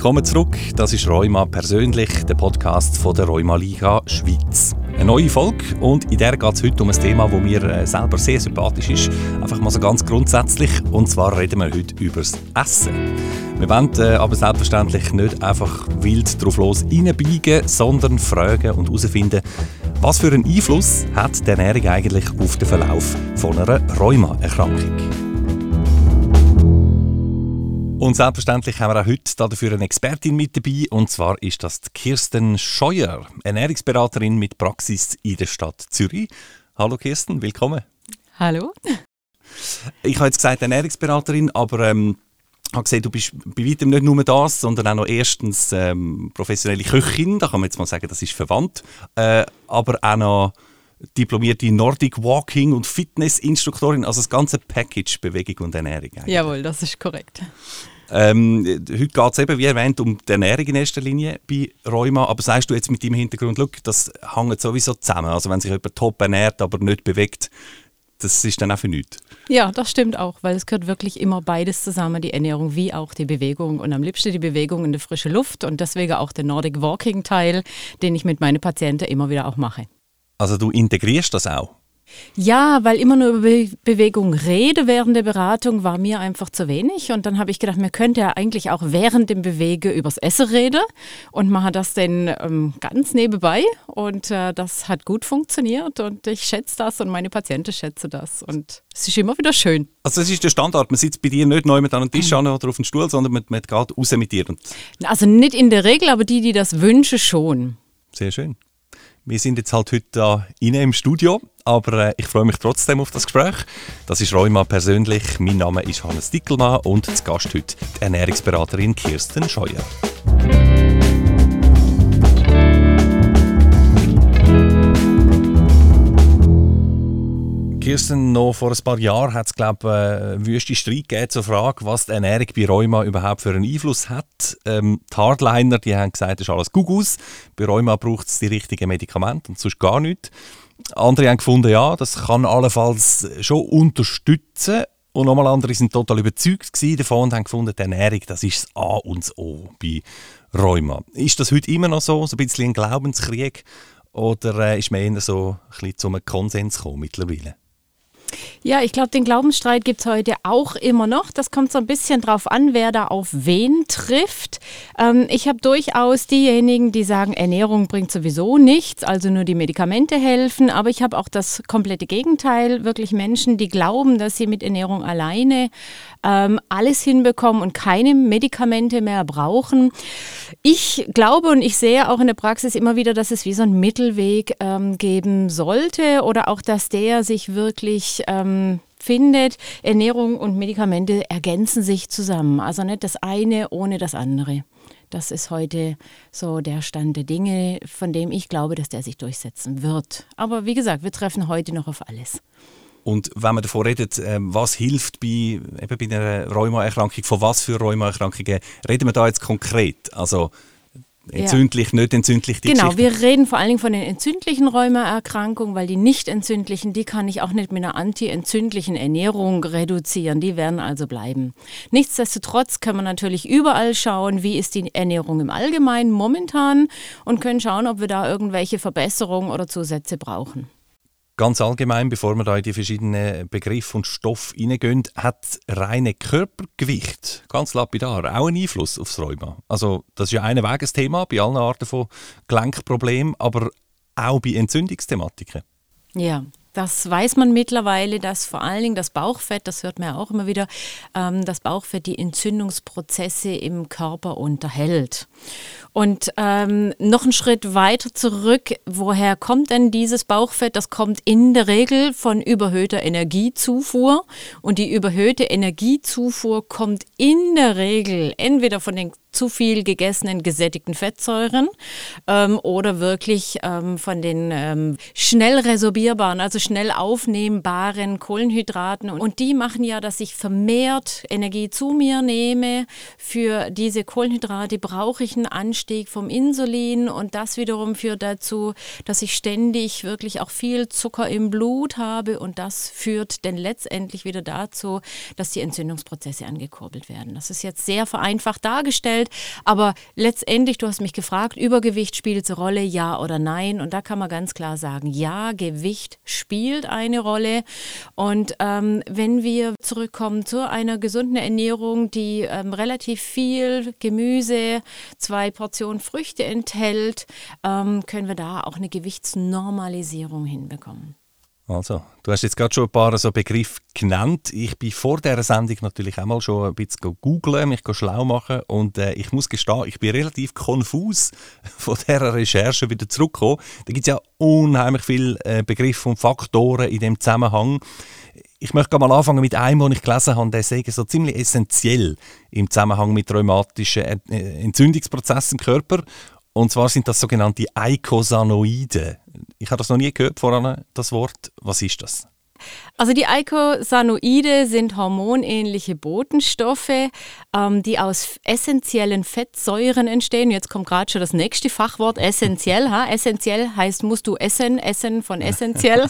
Willkommen zurück. Das ist Rheuma persönlich, der Podcast von der Rheuma Liga Schweiz. Eine neue Folge und in der geht es heute um ein Thema, das mir äh, selber sehr sympathisch ist. Einfach mal so ganz grundsätzlich. Und zwar reden wir heute über das Essen. Wir wollen äh, aber selbstverständlich nicht einfach wild drauf los reinbiegen, sondern fragen und herausfinden, was für einen Einfluss hat die Ernährung eigentlich auf den Verlauf von einer Rheuma-Erkrankung? Und selbstverständlich haben wir auch heute dafür eine Expertin mit dabei. Und zwar ist das Kirsten Scheuer, Ernährungsberaterin mit Praxis in der Stadt Zürich. Hallo Kirsten, willkommen. Hallo. Ich habe jetzt gesagt Ernährungsberaterin, aber ähm, ich habe gesehen, du bist bei weitem nicht nur das, sondern auch noch erstens ähm, professionelle Köchin. Da kann man jetzt mal sagen, das ist verwandt. Äh, aber auch noch diplomierte Nordic Walking und Fitnessinstruktorin, also das ganze Package Bewegung und Ernährung. Eigentlich. Jawohl, das ist korrekt. Ähm, heute geht es eben, wie erwähnt, um die Ernährung in erster Linie bei Rheuma. Aber sagst du jetzt mit deinem Hintergrund, look, das hängt sowieso zusammen. Also wenn sich jemand top ernährt, aber nicht bewegt, das ist dann auch für nichts. Ja, das stimmt auch, weil es gehört wirklich immer beides zusammen, die Ernährung wie auch die Bewegung. Und am liebsten die Bewegung in der frischen Luft und deswegen auch der Nordic Walking Teil, den ich mit meinen Patienten immer wieder auch mache. Also du integrierst das auch? Ja, weil immer nur über Be Bewegung rede während der Beratung war mir einfach zu wenig. Und dann habe ich gedacht, man könnte ja eigentlich auch während dem Bewege übers Essen reden und mache das dann ähm, ganz nebenbei. Und äh, das hat gut funktioniert und ich schätze das und meine Patienten schätzen das. Und es ist immer wieder schön. Also das ist der Standard. Man sitzt bei dir nicht neu mit einem Tisch an oder auf dem Stuhl, sondern man, man geht raus mit dir. also nicht in der Regel, aber die, die das wünschen, schon. Sehr schön. Wir sind jetzt halt heute innen im Studio, aber äh, ich freue mich trotzdem auf das Gespräch. Das ist Rheuma persönlich. Mein Name ist Hannes Dickelmann und zu Gast heute die Ernährungsberaterin Kirsten Scheuer. Kirsten, noch vor ein paar Jahren hat es, glaube ich, einen wüsten Streit gegeben zur Frage, was die Ernährung bei Rheuma überhaupt für einen Einfluss hat. Ähm, die Hardliner die haben gesagt, das ist alles Gugus. Bei Rheuma braucht es die richtigen Medikamente und sonst gar nichts. Andere haben gefunden, ja, das kann allenfalls schon unterstützen. Und nochmal andere sind total überzeugt davon und haben gefunden, die Ernährung, das ist das A und das O bei Rheuma. Ist das heute immer noch so, so ein bisschen ein Glaubenskrieg? Oder äh, ist man eher so ein bisschen zu einem Konsens gekommen mittlerweile? Ja, ich glaube, den Glaubensstreit gibt es heute auch immer noch. Das kommt so ein bisschen drauf an, wer da auf wen trifft. Ähm, ich habe durchaus diejenigen, die sagen, Ernährung bringt sowieso nichts, also nur die Medikamente helfen. Aber ich habe auch das komplette Gegenteil, wirklich Menschen, die glauben, dass sie mit Ernährung alleine ähm, alles hinbekommen und keine Medikamente mehr brauchen. Ich glaube und ich sehe auch in der Praxis immer wieder, dass es wie so einen Mittelweg ähm, geben sollte oder auch, dass der sich wirklich ähm, findet, Ernährung und Medikamente ergänzen sich zusammen. Also nicht das eine ohne das andere. Das ist heute so der Stand der Dinge, von dem ich glaube, dass der sich durchsetzen wird. Aber wie gesagt, wir treffen heute noch auf alles. Und wenn man davon redet, ähm, was hilft bei, eben bei einer Rheumaerkrankung, von was für Rheumaerkrankungen reden wir da jetzt konkret? Also entzündlich, ja. nicht entzündlich, die Genau, wir reden vor allen Dingen von den entzündlichen Rheumaerkrankungen, weil die nicht entzündlichen, die kann ich auch nicht mit einer antientzündlichen Ernährung reduzieren. Die werden also bleiben. Nichtsdestotrotz können wir natürlich überall schauen, wie ist die Ernährung im Allgemeinen momentan und können schauen, ob wir da irgendwelche Verbesserungen oder Zusätze brauchen. Ganz allgemein, bevor wir da in die verschiedenen Begriffe und Stoffe hineingehen, hat reine Körpergewicht, ganz lapidar, auch einen Einfluss aufs Rheuma. Also das ist ja ein Wegesthema bei allen Arten von Gelenkproblemen, aber auch bei Entzündungsthematiken. Ja, das weiß man mittlerweile, dass vor allen Dingen das Bauchfett, das hört man ja auch immer wieder, ähm, das Bauchfett die Entzündungsprozesse im Körper unterhält. Und ähm, noch einen Schritt weiter zurück, woher kommt denn dieses Bauchfett? Das kommt in der Regel von überhöhter Energiezufuhr. Und die überhöhte Energiezufuhr kommt in der Regel entweder von den zu viel gegessenen gesättigten Fettsäuren ähm, oder wirklich ähm, von den ähm, schnell resorbierbaren, also schnell aufnehmbaren Kohlenhydraten. Und die machen ja, dass ich vermehrt Energie zu mir nehme. Für diese Kohlenhydrate brauche ich einen Anstieg vom Insulin und das wiederum führt dazu, dass ich ständig wirklich auch viel Zucker im Blut habe und das führt dann letztendlich wieder dazu, dass die Entzündungsprozesse angekurbelt werden. Das ist jetzt sehr vereinfacht dargestellt Umwelt. Aber letztendlich, du hast mich gefragt, Übergewicht spielt eine Rolle, ja oder nein? Und da kann man ganz klar sagen, ja, Gewicht spielt eine Rolle. Und ähm, wenn wir zurückkommen zu einer gesunden Ernährung, die ähm, relativ viel Gemüse, zwei Portionen Früchte enthält, ähm, können wir da auch eine Gewichtsnormalisierung hinbekommen. Also, du hast jetzt gerade schon ein paar so Begriffe genannt. Ich bin vor dieser Sendung natürlich auch mal schon ein bisschen googeln, mich schlau machen und äh, ich muss gestehen, ich bin relativ konfus von dieser Recherche wieder zurückgekommen. Da gibt es ja unheimlich viele äh, Begriffe und Faktoren in dem Zusammenhang. Ich möchte mal anfangen mit einem, den ich gelesen habe, der sage so ziemlich essentiell im Zusammenhang mit rheumatischen äh, Entzündungsprozessen im Körper und zwar sind das sogenannte Eikosanoide. Ich habe das noch nie gehört vorhin, das Wort. Was ist das? Also die Eikosanoide sind hormonähnliche Botenstoffe, ähm, die aus essentiellen Fettsäuren entstehen. Jetzt kommt gerade schon das nächste Fachwort, essentiell. Ha? Essentiell heißt, musst du essen, essen von essentiell.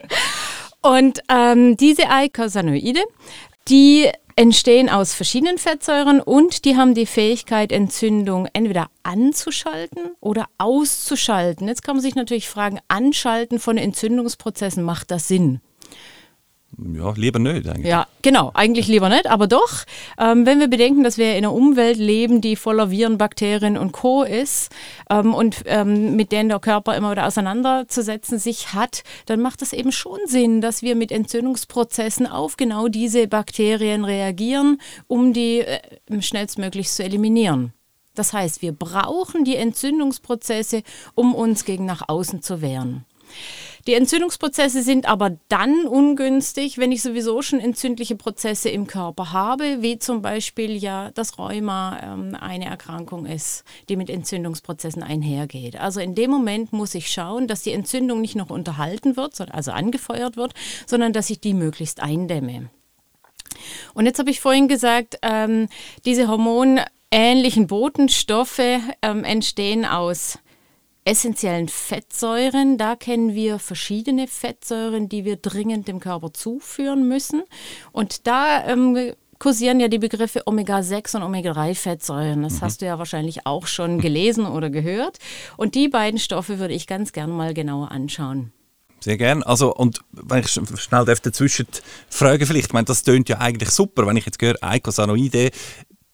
Und ähm, diese Eikosanoide, die entstehen aus verschiedenen Fettsäuren und die haben die Fähigkeit, Entzündung entweder anzuschalten oder auszuschalten. Jetzt kann man sich natürlich fragen, anschalten von Entzündungsprozessen, macht das Sinn? Ja, lieber nicht eigentlich. Ja, genau, eigentlich lieber nicht, aber doch, ähm, wenn wir bedenken, dass wir in einer Umwelt leben, die voller Viren, Bakterien und Co. ist ähm, und ähm, mit denen der Körper immer wieder auseinanderzusetzen sich hat, dann macht es eben schon Sinn, dass wir mit Entzündungsprozessen auf genau diese Bakterien reagieren, um die äh, schnellstmöglich zu eliminieren. Das heißt, wir brauchen die Entzündungsprozesse, um uns gegen nach außen zu wehren. Die Entzündungsprozesse sind aber dann ungünstig, wenn ich sowieso schon entzündliche Prozesse im Körper habe, wie zum Beispiel ja das Rheuma ähm, eine Erkrankung ist, die mit Entzündungsprozessen einhergeht. Also in dem Moment muss ich schauen, dass die Entzündung nicht noch unterhalten wird, also angefeuert wird, sondern dass ich die möglichst eindämme. Und jetzt habe ich vorhin gesagt, ähm, diese hormonähnlichen Botenstoffe ähm, entstehen aus essentiellen Fettsäuren. Da kennen wir verschiedene Fettsäuren, die wir dringend dem Körper zuführen müssen. Und da ähm, kursieren ja die Begriffe Omega-6 und Omega-3-Fettsäuren. Das mhm. hast du ja wahrscheinlich auch schon gelesen oder gehört. Und die beiden Stoffe würde ich ganz gern mal genauer anschauen. Sehr gern. Also, und wenn ich schnell dazwischen fragen vielleicht, ich meine, das tönt ja eigentlich super, wenn ich jetzt höre, Eicosanoide,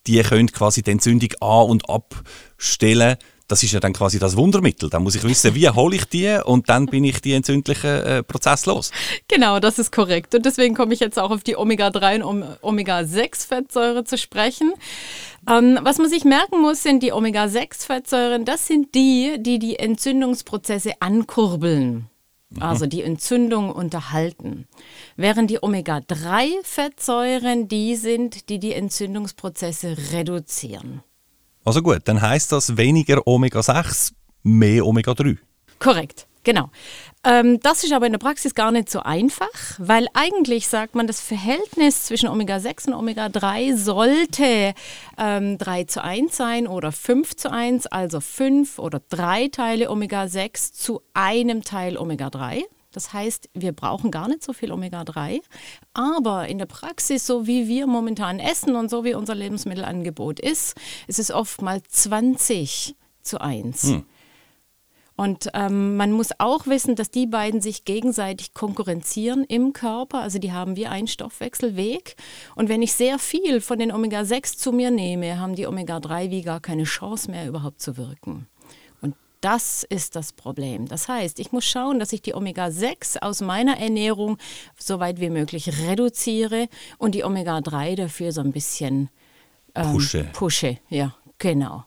die können quasi die Entzündung an- und abstellen das ist ja dann quasi das Wundermittel. Da muss ich wissen, wie hole ich die und dann bin ich die entzündlichen äh, Prozess los. Genau, das ist korrekt. Und deswegen komme ich jetzt auch auf die Omega-3 und Omega-6-Fettsäure zu sprechen. Ähm, was man sich merken muss, sind die Omega-6-Fettsäuren. Das sind die, die die Entzündungsprozesse ankurbeln mhm. also die Entzündung unterhalten. Während die Omega-3-Fettsäuren die sind, die die Entzündungsprozesse reduzieren. Also gut, dann heißt das weniger Omega-6, mehr Omega-3. Korrekt. Genau. Ähm, das ist aber in der Praxis gar nicht so einfach, weil eigentlich sagt man, das Verhältnis zwischen Omega-6 und Omega-3 sollte ähm, 3 zu 1 sein oder 5 zu 1, also 5 oder 3 Teile Omega-6 zu einem Teil Omega-3. Das heißt, wir brauchen gar nicht so viel Omega-3. Aber in der Praxis, so wie wir momentan essen und so wie unser Lebensmittelangebot ist, ist es oftmals 20 zu 1. Hm. Und ähm, man muss auch wissen, dass die beiden sich gegenseitig konkurrenzieren im Körper. Also die haben wie einen Stoffwechselweg. Und wenn ich sehr viel von den Omega-6 zu mir nehme, haben die Omega-3 wie gar keine Chance mehr überhaupt zu wirken. Das ist das Problem. Das heißt, ich muss schauen, dass ich die Omega-6 aus meiner Ernährung so weit wie möglich reduziere und die Omega-3 dafür so ein bisschen ähm, pushe. Pushe, ja, genau.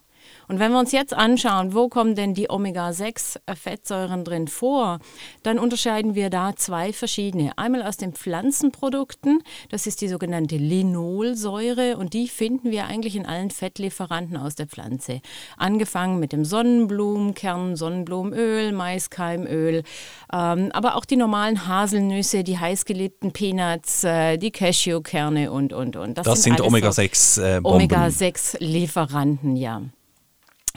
Und wenn wir uns jetzt anschauen, wo kommen denn die Omega-6-Fettsäuren drin vor, dann unterscheiden wir da zwei verschiedene. Einmal aus den Pflanzenprodukten, das ist die sogenannte Linolsäure und die finden wir eigentlich in allen Fettlieferanten aus der Pflanze. Angefangen mit dem Sonnenblumenkern, Sonnenblumenöl, Maiskeimöl, ähm, aber auch die normalen Haselnüsse, die heißgeliebten Peanuts, äh, die Cashewkerne und, und, und. Das, das sind, sind Omega-6 äh, Omega-6-Lieferanten, ja.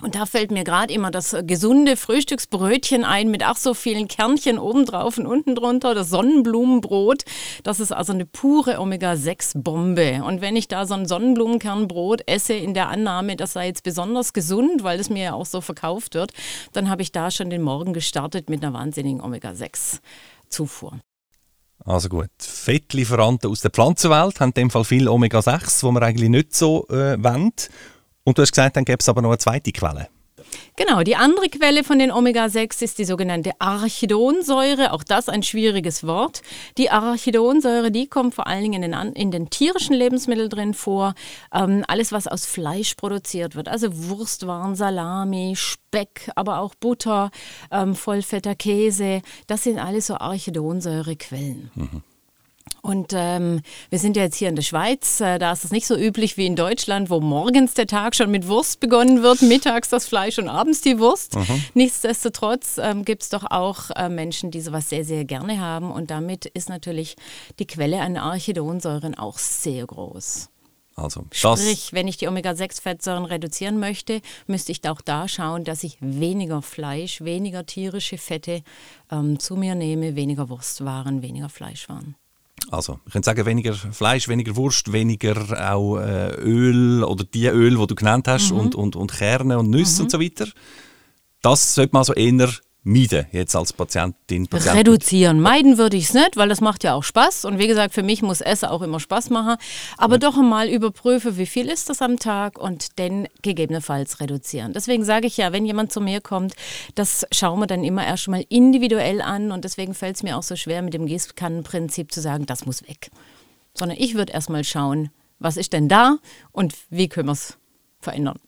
Und da fällt mir gerade immer das gesunde Frühstücksbrötchen ein mit ach so vielen Kernchen obendrauf und unten drunter, das Sonnenblumenbrot. Das ist also eine pure Omega-6-Bombe. Und wenn ich da so ein Sonnenblumenkernbrot esse in der Annahme, das sei jetzt besonders gesund, weil es mir ja auch so verkauft wird, dann habe ich da schon den Morgen gestartet mit einer wahnsinnigen Omega-6-Zufuhr. Also gut, Fettlieferanten aus der Pflanzenwelt haben in dem Fall viel Omega-6, wo man eigentlich nicht so äh, wollen. Und du hast gesagt, dann gäbe es aber noch eine zweite Quelle. Genau, die andere Quelle von den Omega-6 ist die sogenannte Arachidonsäure, auch das ein schwieriges Wort. Die Arachidonsäure, die kommt vor allen Dingen in den, in den tierischen Lebensmitteln drin vor. Ähm, alles, was aus Fleisch produziert wird, also Wurstwaren, Salami, Speck, aber auch Butter, ähm, vollfetter Käse, das sind alles so Arachidonsäurequellen. Mhm. Und ähm, wir sind ja jetzt hier in der Schweiz, äh, da ist es nicht so üblich wie in Deutschland, wo morgens der Tag schon mit Wurst begonnen wird, mittags das Fleisch und abends die Wurst. Mhm. Nichtsdestotrotz ähm, gibt es doch auch äh, Menschen, die sowas sehr, sehr gerne haben. Und damit ist natürlich die Quelle an Archidonsäuren auch sehr groß. Also, Sprich, wenn ich die Omega-6-Fettsäuren reduzieren möchte, müsste ich auch da schauen, dass ich weniger Fleisch, weniger tierische Fette ähm, zu mir nehme, weniger Wurstwaren, weniger Fleischwaren. Also, ich könnte sagen, weniger Fleisch, weniger Wurst, weniger auch äh, Öl oder die Öl, die du genannt hast, mhm. und, und, und Kerne und Nüsse mhm. und so weiter. Das sollte man also eher meiden, jetzt als Patientin? Patient Reduzieren. Meiden würde ich es nicht, weil das macht ja auch Spaß. Und wie gesagt, für mich muss Essen auch immer Spaß machen. Aber ja. doch einmal überprüfe, wie viel ist das am Tag und dann gegebenenfalls reduzieren. Deswegen sage ich ja, wenn jemand zu mir kommt, das schauen wir dann immer erst mal individuell an. Und deswegen fällt es mir auch so schwer, mit dem Gießkannenprinzip zu sagen, das muss weg. Sondern ich würde erst mal schauen, was ist denn da und wie können wir es verändern.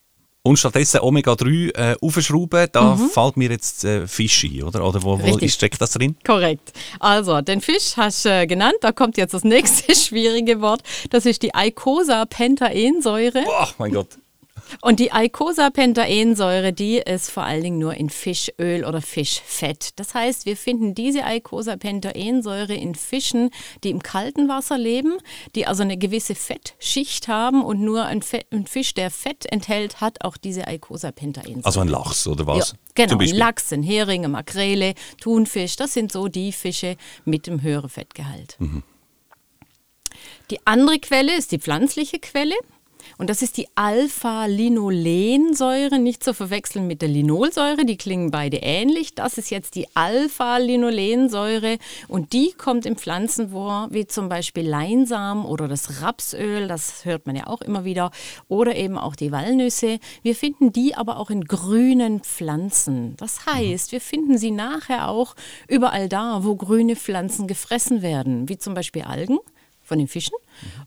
Und stattdessen Omega-3 äh, aufschrauben, da mhm. fällt mir jetzt äh, Fisch ein, oder? Oder wo, wo steckt das drin? Korrekt. Also, den Fisch hast du äh, genannt, da kommt jetzt das nächste schwierige Wort. Das ist die Eicosapentaensäure. Boah, mein Gott. Und die Eicosapentaensäure, die ist vor allen Dingen nur in Fischöl oder Fischfett. Das heißt, wir finden diese Eicosapentaensäure in Fischen, die im kalten Wasser leben, die also eine gewisse Fettschicht haben und nur ein, Fett, ein Fisch, der Fett enthält, hat auch diese Eicosapentaensäure. Also ein Lachs oder was? Ja, genau, ein Lachs, ein Hering, eine Makrele, Thunfisch, das sind so die Fische mit dem höheren Fettgehalt. Mhm. Die andere Quelle ist die pflanzliche Quelle. Und das ist die Alpha-Linolensäure, nicht zu verwechseln mit der Linolsäure, die klingen beide ähnlich. Das ist jetzt die Alpha-Linolensäure und die kommt in Pflanzen vor, wie zum Beispiel Leinsamen oder das Rapsöl, das hört man ja auch immer wieder, oder eben auch die Walnüsse. Wir finden die aber auch in grünen Pflanzen. Das heißt, wir finden sie nachher auch überall da, wo grüne Pflanzen gefressen werden, wie zum Beispiel Algen von den Fischen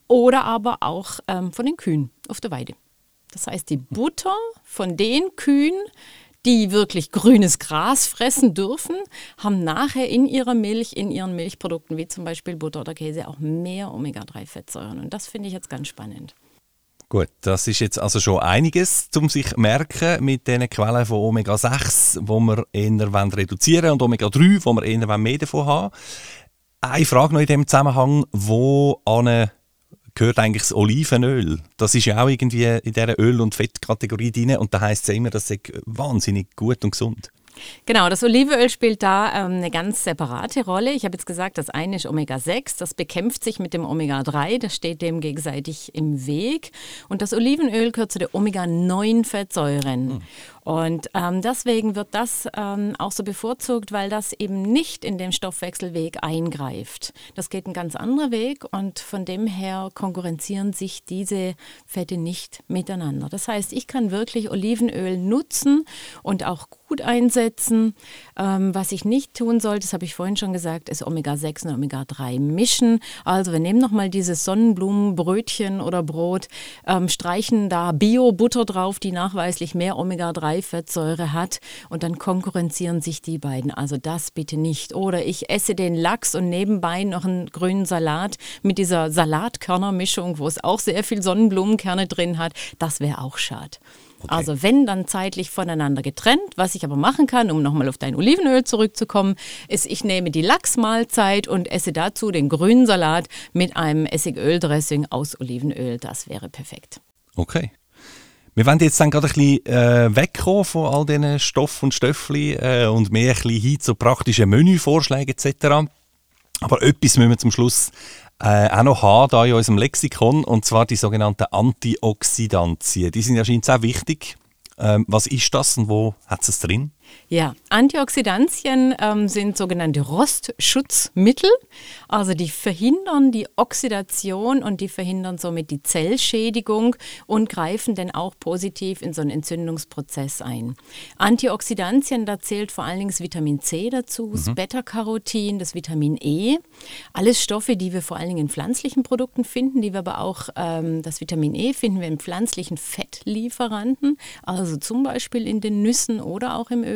oder aber auch ähm, von den Kühen auf der Weide. Das heißt, die Butter von den Kühen, die wirklich grünes Gras fressen dürfen, haben nachher in ihrer Milch, in ihren Milchprodukten, wie zum Beispiel Butter oder Käse, auch mehr Omega-3-Fettsäuren. Und das finde ich jetzt ganz spannend. Gut, das ist jetzt also schon einiges zum sich merken mit den Quellen von Omega-6, wo wir eher reduzieren wollen, und Omega-3, wo wir eher mehr davon haben. Eine Frage noch in dem Zusammenhang, wo an gehört eigentlich das Olivenöl. Das ist ja auch irgendwie in dieser Öl- und Fettkategorie drin und da heißt es immer, das ist wahnsinnig gut und gesund. Genau, das Olivenöl spielt da ähm, eine ganz separate Rolle. Ich habe jetzt gesagt, das eine ist Omega-6, das bekämpft sich mit dem Omega-3, das steht dem gegenseitig im Weg. Und das Olivenöl gehört zu den Omega-9-Fettsäuren. Mhm. Und ähm, deswegen wird das ähm, auch so bevorzugt, weil das eben nicht in den Stoffwechselweg eingreift. Das geht ein ganz anderer Weg und von dem her konkurrenzieren sich diese Fette nicht miteinander. Das heißt, ich kann wirklich Olivenöl nutzen und auch gut einsetzen. Ähm, was ich nicht tun sollte, das habe ich vorhin schon gesagt, ist Omega-6 und Omega-3 mischen. Also wir nehmen nochmal dieses Sonnenblumenbrötchen oder Brot, ähm, streichen da Bio-Butter drauf, die nachweislich mehr Omega-3 Fettsäure hat und dann konkurrenzieren sich die beiden. Also das bitte nicht. Oder ich esse den Lachs und nebenbei noch einen grünen Salat mit dieser Salatkörnermischung, wo es auch sehr viel Sonnenblumenkerne drin hat. Das wäre auch schade. Okay. Also wenn dann zeitlich voneinander getrennt. Was ich aber machen kann, um nochmal auf dein Olivenöl zurückzukommen, ist, ich nehme die Lachsmahlzeit und esse dazu den grünen Salat mit einem Essigöldressing aus Olivenöl. Das wäre perfekt. Okay. Wir wollen jetzt dann gerade ein bisschen äh, wegkommen von all diesen Stoff und Stöffli äh, und mehr ein bisschen hin zu praktischen Menüvorschlägen etc. Aber etwas müssen wir zum Schluss äh, auch noch haben da in unserem Lexikon, und zwar die sogenannten Antioxidantien. Die sind ja scheinbar sehr wichtig. Ähm, was ist das und wo hat es drin? Ja, Antioxidantien ähm, sind sogenannte Rostschutzmittel. Also die verhindern die Oxidation und die verhindern somit die Zellschädigung und greifen dann auch positiv in so einen Entzündungsprozess ein. Antioxidantien, da zählt vor allen Dingen das Vitamin C dazu, das mhm. Beta-Carotin, das Vitamin E. Alles Stoffe, die wir vor allen Dingen in pflanzlichen Produkten finden, die wir aber auch, ähm, das Vitamin E finden wir in pflanzlichen Fettlieferanten, also zum Beispiel in den Nüssen oder auch im Öl.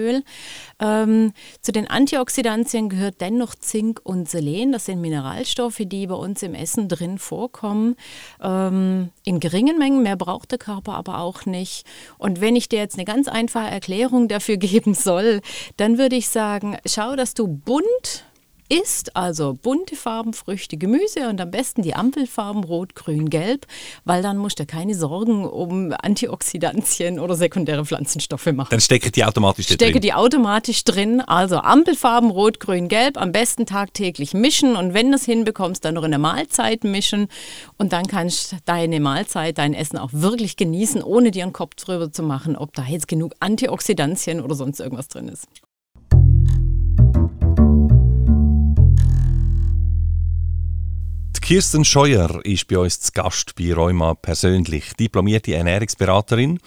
Ähm, zu den Antioxidantien gehört dennoch Zink und Selen. Das sind Mineralstoffe, die bei uns im Essen drin vorkommen. Ähm, in geringen Mengen, mehr braucht der Körper aber auch nicht. Und wenn ich dir jetzt eine ganz einfache Erklärung dafür geben soll, dann würde ich sagen, schau, dass du bunt isst also bunte Farben, Früchte, Gemüse und am besten die Ampelfarben Rot, Grün, Gelb, weil dann musst du keine Sorgen um Antioxidantien oder sekundäre Pflanzenstoffe machen. Dann stecken die automatisch drin. Stecke die automatisch drin. Also Ampelfarben Rot, Grün, Gelb, am besten tagtäglich mischen und wenn du es hinbekommst, dann noch in der Mahlzeit mischen und dann kannst du deine Mahlzeit, dein Essen auch wirklich genießen, ohne dir einen Kopf drüber zu machen, ob da jetzt genug Antioxidantien oder sonst irgendwas drin ist. Kirsten Scheuer ist bei uns zu Gast bei Rheuma persönlich, diplomierte Ernährungsberaterin.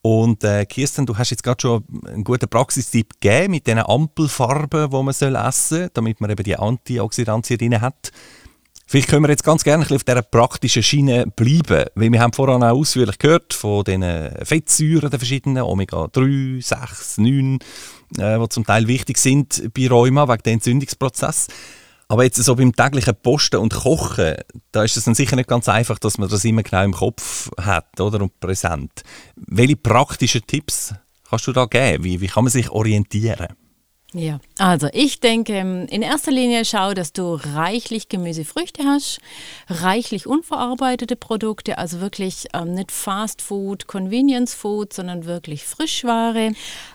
Und äh, Kirsten, du hast jetzt gerade schon einen guten Praxistipp gegeben mit diesen Ampelfarben, die man essen soll, damit man eben die Antioxidantien drin hat. Vielleicht können wir jetzt ganz gerne auf dieser praktischen Schiene bleiben, weil wir haben vorhin auch ausführlich gehört von den Fettsäuren der verschiedenen, Omega 3, 6, 9, äh, die zum Teil wichtig sind bei Rheuma wegen dem Entzündungsprozess. Aber jetzt so beim täglichen Posten und Kochen, da ist es dann sicher nicht ganz einfach, dass man das immer genau im Kopf hat oder, und präsent. Welche praktischen Tipps kannst du da geben? Wie, wie kann man sich orientieren? Ja, also ich denke, in erster Linie schau, dass du reichlich Gemüsefrüchte hast, reichlich unverarbeitete Produkte, also wirklich ähm, nicht Fast Food, Convenience Food, sondern wirklich Frischware.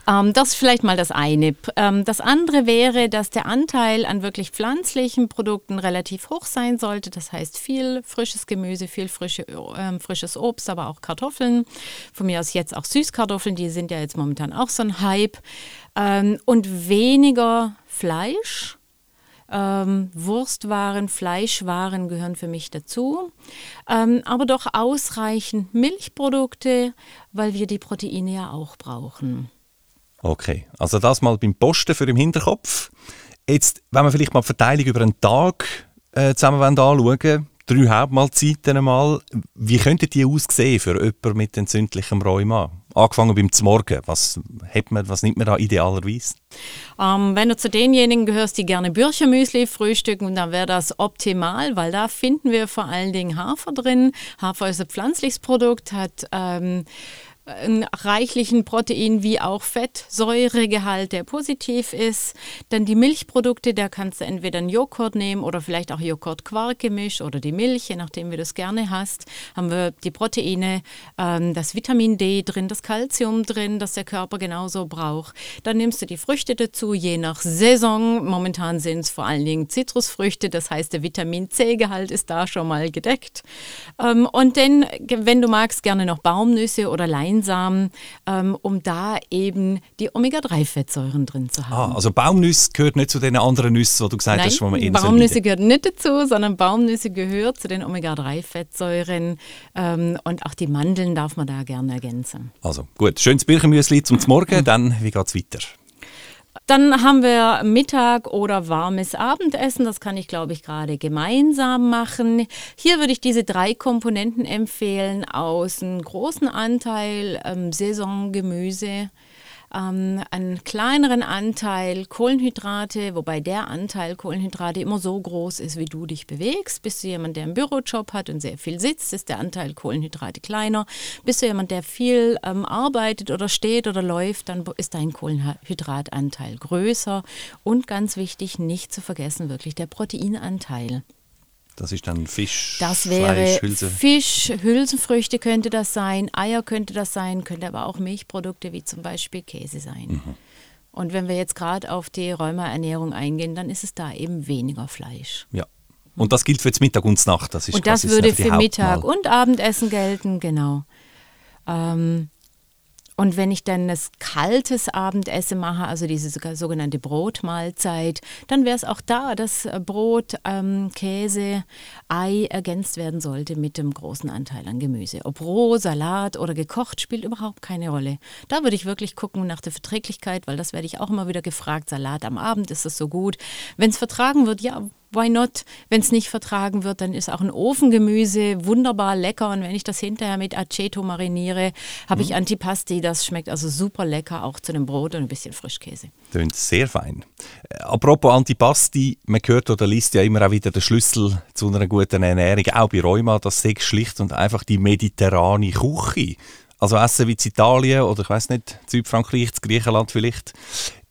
Ähm, das ist vielleicht mal das eine. Ähm, das andere wäre, dass der Anteil an wirklich pflanzlichen Produkten relativ hoch sein sollte. Das heißt viel frisches Gemüse, viel frische, äh, frisches Obst, aber auch Kartoffeln. Von mir aus jetzt auch Süßkartoffeln, die sind ja jetzt momentan auch so ein Hype. Ähm, und weniger Fleisch. Ähm, Wurstwaren, Fleischwaren gehören für mich dazu, ähm, aber doch ausreichend Milchprodukte, weil wir die Proteine ja auch brauchen. Okay, also das mal beim Posten für im Hinterkopf. Jetzt, wenn wir vielleicht mal die Verteilung über einen Tag äh, zusammen anschauen, drei Hauptmahlzeiten einmal, wie könnten die aussehen für jemanden mit entzündlichem Rheuma? Angefangen beim Zmorgen. Was, hat man, was nimmt man da idealerweise? Ähm, wenn du zu denjenigen gehörst, die gerne Büchermüsli frühstücken, dann wäre das optimal, weil da finden wir vor allen Dingen Hafer drin. Hafer ist ein pflanzliches Produkt, hat ähm, einen reichlichen Protein wie auch Fettsäuregehalt, der positiv ist. Dann die Milchprodukte, da kannst du entweder einen Joghurt nehmen oder vielleicht auch Joghurt-Quark-Gemisch oder die Milch, je nachdem, wie du es gerne hast. Haben wir die Proteine, ähm, das Vitamin D drin, das Kalzium drin, das der Körper genauso braucht. Dann nimmst du die Früchte dazu, je nach Saison. Momentan sind es vor allen Dingen Zitrusfrüchte, das heißt, der Vitamin C-Gehalt ist da schon mal gedeckt. Ähm, und dann, wenn du magst, gerne noch Baumnüsse oder Lein Leinsamen, ähm, um da eben die Omega-3-Fettsäuren drin zu haben. Ah, also Baumnüsse gehört nicht zu den anderen Nüssen, die du gesagt Nein, hast, wo man Baumnüsse gehören nicht dazu, sondern Baumnüsse gehört zu den Omega-3-Fettsäuren ähm, und auch die Mandeln darf man da gerne ergänzen. Also gut, schönes Birchenmüsli zum Morgen, dann wie geht es weiter? Dann haben wir Mittag oder warmes Abendessen. Das kann ich, glaube ich, gerade gemeinsam machen. Hier würde ich diese drei Komponenten empfehlen aus einem großen Anteil ähm, Saisongemüse, ähm, einen kleineren Anteil Kohlenhydrate, wobei der Anteil Kohlenhydrate immer so groß ist, wie du dich bewegst. Bist du jemand, der einen Bürojob hat und sehr viel sitzt, ist der Anteil Kohlenhydrate kleiner. Bist du jemand, der viel ähm, arbeitet oder steht oder läuft, dann ist dein Kohlenhydratanteil größer. Und ganz wichtig, nicht zu vergessen, wirklich der Proteinanteil. Das ist dann Fisch, Das wäre Fleisch, Hülse. Fisch, Hülsenfrüchte könnte das sein, Eier könnte das sein, könnte aber auch Milchprodukte wie zum Beispiel Käse sein. Mhm. Und wenn wir jetzt gerade auf die Rheumaernährung eingehen, dann ist es da eben weniger Fleisch. Ja. Und das gilt für jetzt Mittag und Nacht. Das ist Und das würde für Mittag und Abendessen gelten, genau. Ähm, und wenn ich dann das kaltes Abendessen mache, also diese sogenannte Brotmahlzeit, dann wäre es auch da, dass äh, Brot, ähm, Käse, Ei ergänzt werden sollte mit dem großen Anteil an Gemüse. Ob roh, Salat oder gekocht spielt überhaupt keine Rolle. Da würde ich wirklich gucken nach der Verträglichkeit, weil das werde ich auch immer wieder gefragt. Salat am Abend, ist das so gut? Wenn es vertragen wird, ja, why not? Wenn es nicht vertragen wird, dann ist auch ein Ofengemüse wunderbar lecker. Und wenn ich das hinterher mit Aceto mariniere, habe ich Antipasti. Das schmeckt also super lecker, auch zu einem Brot und ein bisschen Frischkäse. Tönt sehr fein. Äh, Apropos Antipasti, man hört oder liest ja immer auch wieder den Schlüssel zu einer guten Ernährung, auch bei Rheuma, das sei schlicht und einfach die mediterrane Küche. Also Essen wie in Italien oder ich weiß nicht, Südfrankreich, Griechenland vielleicht.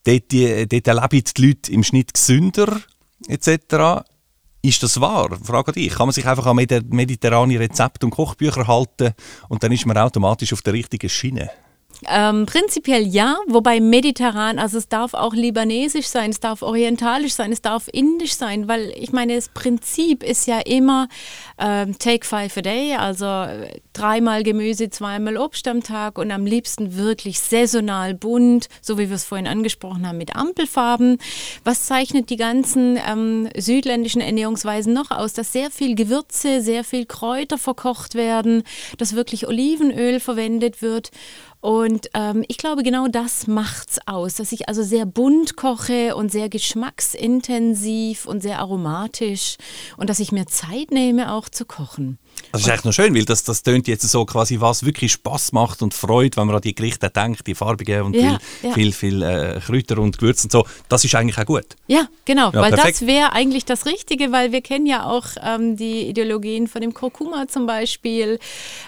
Dort, die, dort erleben die Leute im Schnitt gesünder etc. Ist das wahr? Frage dich. Kann man sich einfach an medi- mediterrane Rezepte und Kochbücher halten und dann ist man automatisch auf der richtigen Schiene? Ähm, prinzipiell ja, wobei mediterran, also es darf auch libanesisch sein, es darf orientalisch sein, es darf indisch sein, weil ich meine, das Prinzip ist ja immer ähm, take five a day, also äh, dreimal Gemüse, zweimal Obst am Tag und am liebsten wirklich saisonal bunt, so wie wir es vorhin angesprochen haben, mit Ampelfarben. Was zeichnet die ganzen ähm, südländischen Ernährungsweisen noch aus? Dass sehr viel Gewürze, sehr viel Kräuter verkocht werden, dass wirklich Olivenöl verwendet wird. Und ähm, ich glaube, genau das macht's aus, dass ich also sehr bunt koche und sehr geschmacksintensiv und sehr aromatisch und dass ich mir Zeit nehme, auch zu kochen. Das ist echt noch schön, weil das, das tönt jetzt so quasi, was wirklich Spaß macht und freut, wenn man an die Gerichte denkt, die farbigen und Ja, viel, ja. viel, viel äh, Kräuter und Gewürze und so. Das ist eigentlich auch gut. Ja, genau, Ja, weil perfekt. das wäre eigentlich das Richtige, weil wir kennen ja auch ähm, die Ideologien von dem Kurkuma zum Beispiel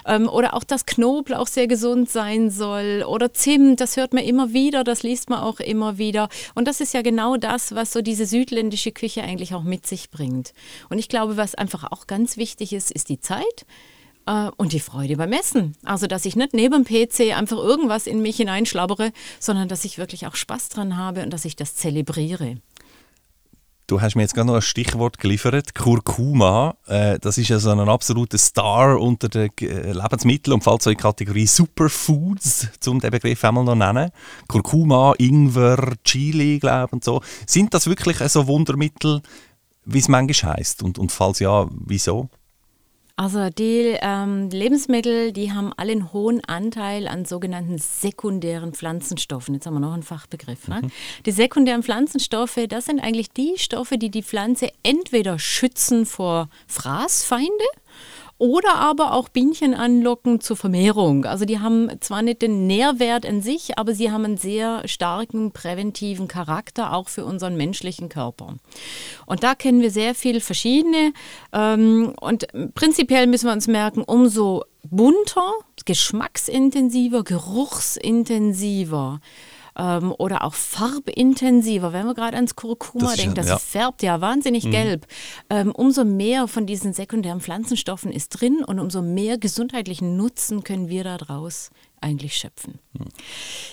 ähm, oder auch, dass Knoblauch sehr gesund sein soll oder Zimt, das hört man immer wieder, das liest man auch immer wieder und das ist ja genau das, was so diese südländische Küche eigentlich auch mit sich bringt. Und ich glaube, was einfach auch ganz wichtig ist, ist die Zeit. Äh, Und die Freude beim Essen. Also, dass ich nicht neben dem PC einfach irgendwas in mich hineinschlabbere, sondern dass ich wirklich auch Spaß dran habe und dass ich das zelebriere. Du hast mir jetzt gerade noch ein Stichwort geliefert, Kurkuma. Äh, das ist ja so ein absoluter Star unter den äh, Lebensmitteln und fällt so in die Kategorie Superfoods, um den Begriff einmal noch nennen. Kurkuma, Ingwer, Chili, glaube ich, und so. Sind das wirklich so Wundermittel, wie es manchmal heisst? Und, und falls ja, wieso? Also die ähm, Lebensmittel, die haben alle einen hohen Anteil an sogenannten sekundären Pflanzenstoffen. Jetzt haben wir noch einen Fachbegriff. Ne? Die sekundären Pflanzenstoffe, das sind eigentlich die Stoffe, die die Pflanze entweder schützen vor Fraßfeinde oder aber auch Bienchen anlocken zur Vermehrung. Also die haben zwar nicht den Nährwert in sich, aber sie haben einen sehr starken präventiven Charakter auch für unseren menschlichen Körper. Und da kennen wir sehr viel verschiedene. Ähm, und prinzipiell müssen wir uns merken, umso bunter, geschmacksintensiver, geruchsintensiver ähm, oder auch farbintensiver, wenn wir gerade ans Kurkuma denken, das ja. färbt ja wahnsinnig gelb. Ähm, umso mehr von diesen sekundären Pflanzenstoffen ist drin und umso mehr gesundheitlichen Nutzen können wir daraus eigentlich schöpfen.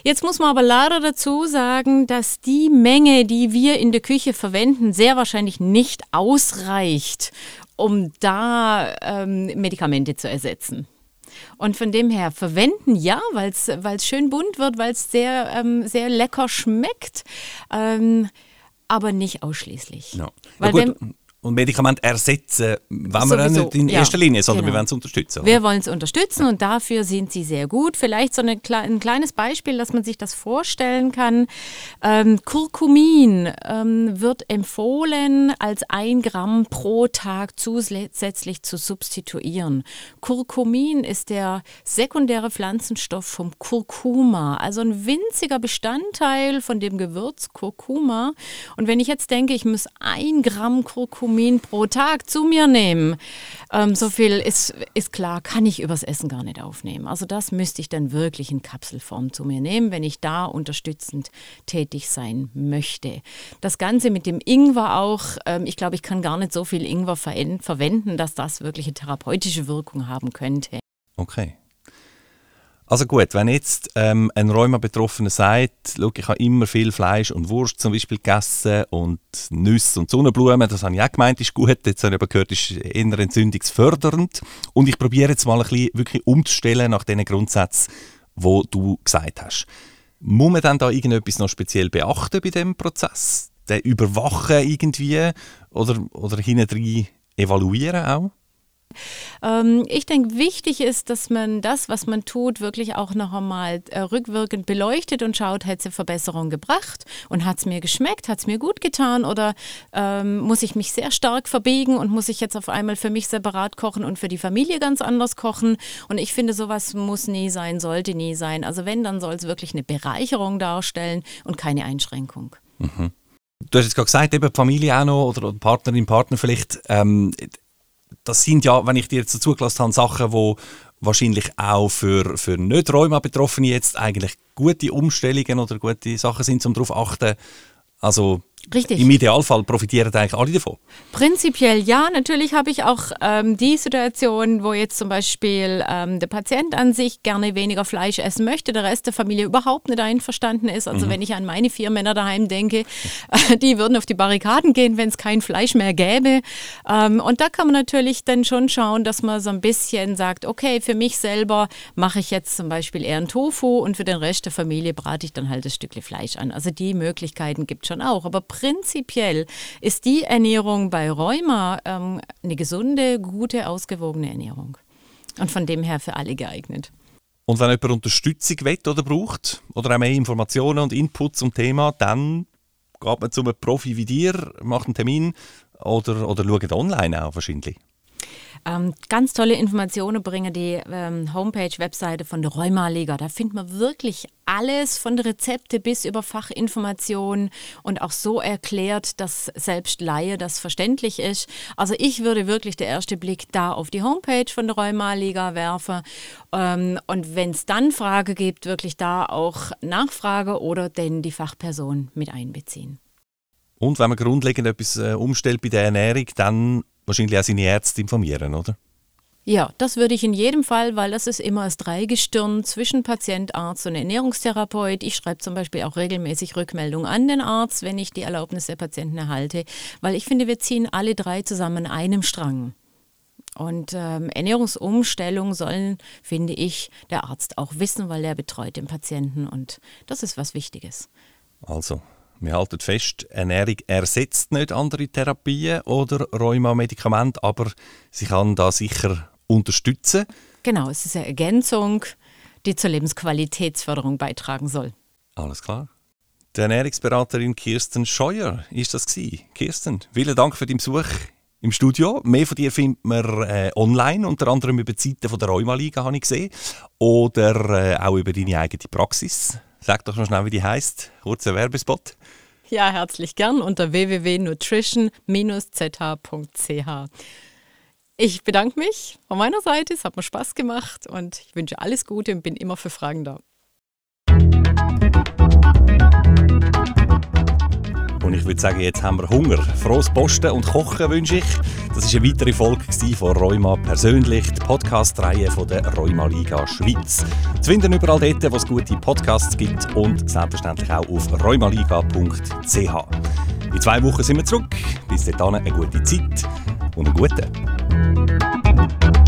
Jetzt muss man aber leider dazu sagen, dass die Menge, die wir in der Küche verwenden, sehr wahrscheinlich nicht ausreicht, um da ähm, Medikamente zu ersetzen. Und von dem her verwenden ja, weil es schön bunt wird, weil es sehr, ähm, sehr lecker schmeckt, ähm, aber nicht ausschließlich. Ja. Weil ja, gut. wenn- und Medikamente ersetzen, wenn wir nicht in ja. erster Linie, sondern Genau. wir wollen es unterstützen. oder? Wir wollen es unterstützen und dafür sind sie sehr gut. Vielleicht so eine, ein kleines Beispiel, dass man sich das vorstellen kann. Ähm, Curcumin ähm, wird empfohlen, als ein Gramm pro Tag zusätzlich zu substituieren. Curcumin ist der sekundäre Pflanzenstoff vom Kurkuma, also ein winziger Bestandteil von dem Gewürz Kurkuma. Und wenn ich jetzt denke, ich muss ein Gramm Kurkumin Kurkumin pro Tag zu mir nehme, ähm, so viel ist, ist klar, kann ich übers Essen gar nicht aufnehmen. Also das müsste ich dann wirklich in Kapselform zu mir nehmen, wenn ich da unterstützend tätig sein möchte. Das Ganze mit dem Ingwer auch, ähm, ich glaube, ich kann gar nicht so viel Ingwer verwenden, dass das wirklich eine therapeutische Wirkung haben könnte. Okay. Also gut, wenn jetzt ähm, ein Rheuma-Betroffener sagt, ich habe immer viel Fleisch und Wurst zum Beispiel gegessen und Nüsse und Sonnenblumen, das habe ich auch gemeint, ist gut, jetzt habe ich aber gehört, ist eher entzündungsfördernd und ich probiere jetzt mal ein bisschen wirklich umzustellen nach den Grundsätzen, wo du gesagt hast. Muss man dann da irgendetwas noch speziell beachten bei dem Prozess? Den überwachen irgendwie oder, oder hinten evaluieren auch? Ähm, ich denke, wichtig ist, dass man das, was man tut, wirklich auch noch einmal äh, rückwirkend beleuchtet und schaut, hat es eine Verbesserung gebracht und hat es mir geschmeckt, hat es mir gut getan oder ähm, muss ich mich sehr stark verbiegen und muss ich jetzt auf einmal für mich separat kochen und für die Familie ganz anders kochen. Und ich finde, sowas muss nie sein, sollte nie sein. Also wenn, dann soll es wirklich eine Bereicherung darstellen und keine Einschränkung. Mhm. Du hast jetzt gerade gesagt, eben Familie auch noch oder Partnerin, Partner vielleicht. Ähm, das sind ja, wenn ich dir jetzt zugelassen habe, Sachen, die wahrscheinlich auch für, für nicht Rheuma-Betroffene jetzt eigentlich gute Umstellungen oder gute Sachen sind, um darauf zu achten. Also Richtig. Im Idealfall profitieren eigentlich alle davon. Prinzipiell ja. Natürlich habe ich auch ähm, die Situation, wo jetzt zum Beispiel ähm, der Patient an sich gerne weniger Fleisch essen möchte, der Rest der Familie überhaupt nicht einverstanden ist. Also mhm. wenn ich an meine vier Männer daheim denke, äh, die würden auf die Barrikaden gehen, wenn es kein Fleisch mehr gäbe. Ähm, und da kann man natürlich dann schon schauen, dass man so ein bisschen sagt, okay, für mich selber mache ich jetzt zum Beispiel eher einen Tofu und für den Rest der Familie brate ich dann halt das Stückchen Fleisch an. Also die Möglichkeiten gibt es schon auch. Aber prinzipiell ist die Ernährung bei Rheuma ähm, eine gesunde, gute, ausgewogene Ernährung. Und von dem her für alle geeignet. Und wenn jemand Unterstützung will oder braucht oder auch mehr Informationen und Inputs zum Thema, dann geht man zu einem Profi wie dir, macht einen Termin oder, oder schaut online auch wahrscheinlich. Ähm, ganz tolle Informationen bringen die ähm, Homepage, Webseite von der Rheuma-Liga. Da findet man wirklich alles von Rezepte bis über Fachinformationen und auch so erklärt, dass selbst Laie das verständlich ist. Also ich würde wirklich der erste Blick da auf die Homepage von der Rheuma-Liga werfen ähm, und wenn es dann Frage gibt, wirklich da auch Nachfrage oder denn die Fachperson mit einbeziehen. Und wenn man grundlegend etwas äh, umstellt bei der Ernährung, dann wahrscheinlich auch seine Ärzte informieren, oder? Ja, das würde ich in jedem Fall, weil das ist immer das Dreigestirn zwischen Patient, Arzt und Ernährungstherapeut. Ich schreibe zum Beispiel auch regelmäßig Rückmeldungen an den Arzt, wenn ich die Erlaubnis der Patienten erhalte, weil ich finde, wir ziehen alle drei zusammen an einem Strang. Und ähm, Ernährungsumstellung sollen, finde ich, der Arzt auch wissen, weil er betreut den Patienten und das ist was Wichtiges. Also, wir halten fest, Ernährung ersetzt nicht andere Therapien oder Rheuma-Medikamente, aber sie kann da sicher unterstützen. Genau, es ist eine Ergänzung, die zur Lebensqualitätsförderung beitragen soll. Alles klar. Die Ernährungsberaterin Kirsten Scheuer ist das gewesen. Kirsten, vielen Dank für deinen Besuch im Studio. Mehr von dir findet man äh, online, unter anderem über die Seite von der Rheuma-Liga, habe ich gesehen. Oder äh, auch über deine eigene Praxis. Sag doch noch schnell, wie die heißt. Kurzer Werbespot. Ja, herzlich gern unter www.nutrition-zh.ch. Ich bedanke mich von meiner Seite, es hat mir Spaß gemacht und ich wünsche alles Gute und bin immer für Fragen da. Und ich würde sagen, jetzt haben wir Hunger. Frohes Posten und Kochen wünsche ich. Das war eine weitere Folge von Rheuma persönlich, die Podcast-Reihe der Rheuma Liga Schweiz. Zu finden überall dort, wo es gute Podcasts gibt und selbstverständlich auch auf rheumaliga.ch. In zwei Wochen sind wir zurück. Bis dahin eine gute Zeit und einen guten.